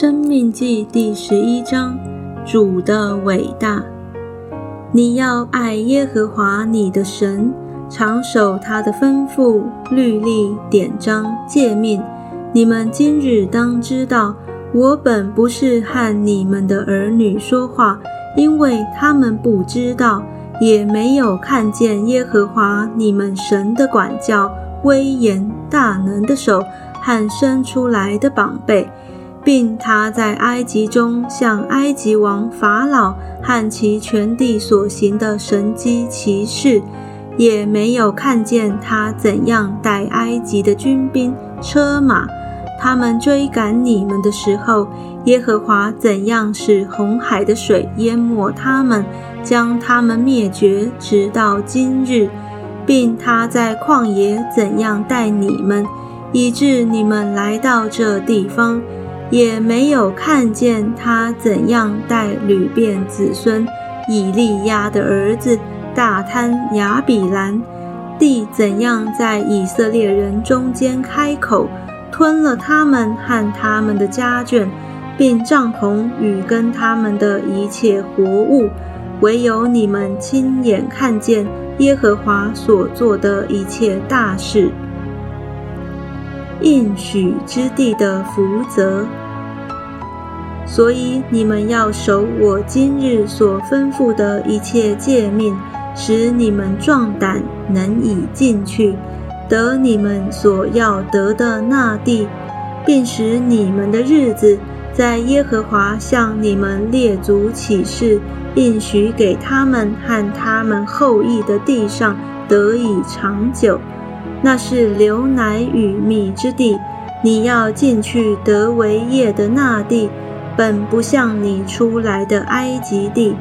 生命记第十一章，主的伟大。你要爱耶和华你的神，常守他的吩咐、律例、典章、诫命。你们今日当知道，我本不是和你们的儿女说话，因为他们不知道，也没有看见耶和华你们神的管教、威严、大能的手和伸出来的膀臂。并他在埃及中向埃及王法老和其全地所行的神机骑士，也没有看见他怎样带埃及的军兵车马。他们追赶你们的时候，耶和华怎样使红海的水淹没他们，将他们灭绝，直到今日，并他在旷野怎样带你们，以致你们来到这地方。也没有看见他怎样带吕便子孙以利亚的儿子大贪雅比兰，地怎样在以色列人中间开口，吞了他们和他们的家眷，并帐篷与跟他们的一切活物，唯有你们亲眼看见耶和华所做的一切大事。应许之地的福泽，所以你们要守我今日所吩咐的一切诫命，使你们壮胆，能以进去，得你们所要得的那地，并使你们的日子在耶和华向你们列祖起誓应许给他们和他们后裔的地上得以长久。那是流奶与蜜之地，你要进去得为业的那地，本不像你出来的埃及地。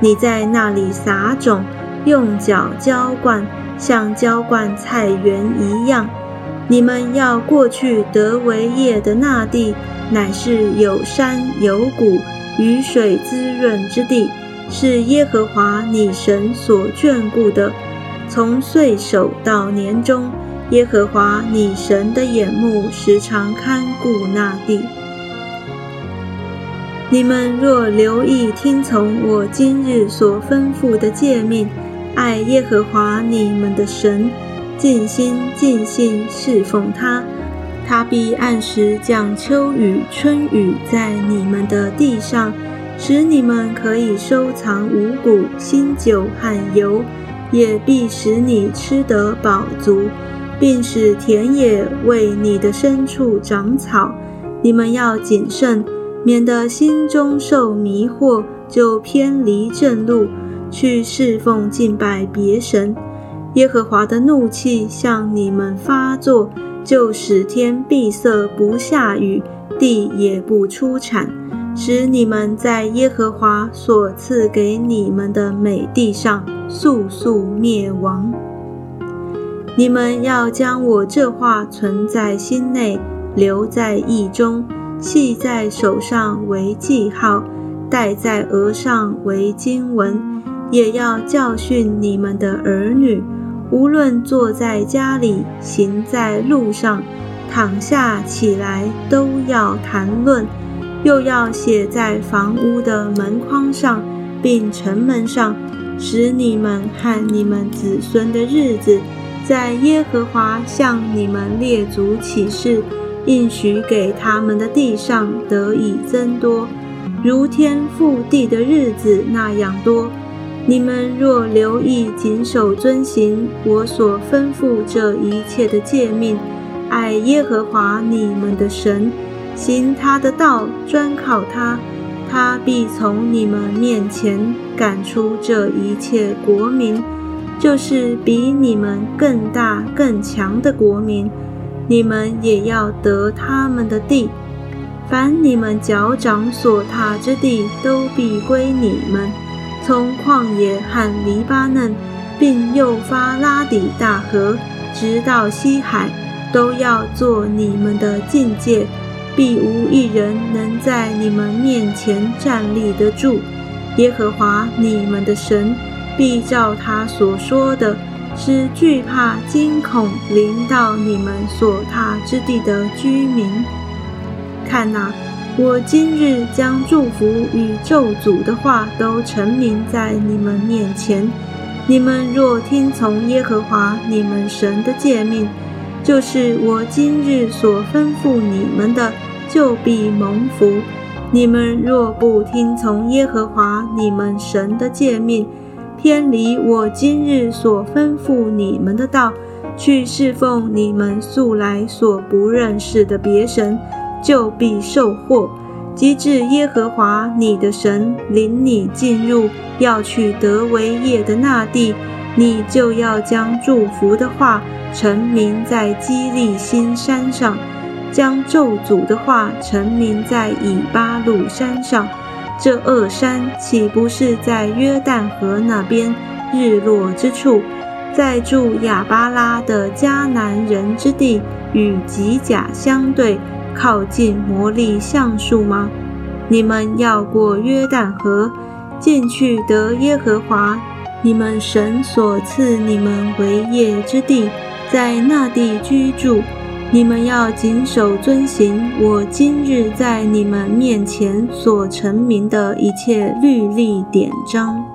你在那里撒种，用脚浇灌，像浇灌菜园一样。你们要过去得为业的那地，乃是有山有谷、雨水滋润之地，是耶和华你神所眷顾的。从岁首到年终。耶和华你神的眼目时常看顾那地。你们若留意听从我今日所吩咐的诫命，爱耶和华你们的神，尽心尽性侍奉他，他必按时降秋雨春雨在你们的地上，使你们可以收藏五谷、新酒和油，也必使你吃得饱足。并使田野为你的牲畜长草。你们要谨慎，免得心中受迷惑，就偏离正路，去侍奉敬拜别神。耶和华的怒气向你们发作，就使天闭塞不下雨，地也不出产，使你们在耶和华所赐给你们的美地上速速灭亡。你们要将我这话存在心内，留在意中，系在手上为记号，戴在额上为经文，也要教训你们的儿女。无论坐在家里，行在路上，躺下起来，都要谈论；又要写在房屋的门框上，并城门上，使你们和你们子孙的日子。在耶和华向你们列祖起誓应许给他们的地上得以增多，如天覆地的日子那样多。你们若留意谨守遵行我所吩咐这一切的诫命，爱耶和华你们的神，行他的道，专靠他，他必从你们面前赶出这一切国民。就是比你们更大更强的国民，你们也要得他们的地。凡你们脚掌所踏之地，都必归你们。从旷野和黎巴嫩，并幼发拉底大河，直到西海，都要做你们的境界，必无一人能在你们面前站立得住。耶和华你们的神。必照他所说的，是惧怕惊恐临到你们所踏之地的居民。看哪，我今日将祝福与咒诅的话都陈明在你们面前。你们若听从耶和华你们神的诫命，就是我今日所吩咐你们的，就必蒙福。你们若不听从耶和华你们神的诫命，偏离我今日所吩咐你们的道，去侍奉你们素来所不认识的别神，就必受祸。及至耶和华你的神领你进入要去得为业的那地，你就要将祝福的话陈明在基利新山上，将咒诅的话陈明在以巴路山上。这恶山岂不是在约旦河那边日落之处，在住亚巴拉的迦南人之地，与吉甲相对？靠近魔力橡树吗？你们要过约旦河，进去得耶和华你们神所赐你们为业之地，在那地居住。你们要谨守遵行我今日在你们面前所成名的一切律例典章。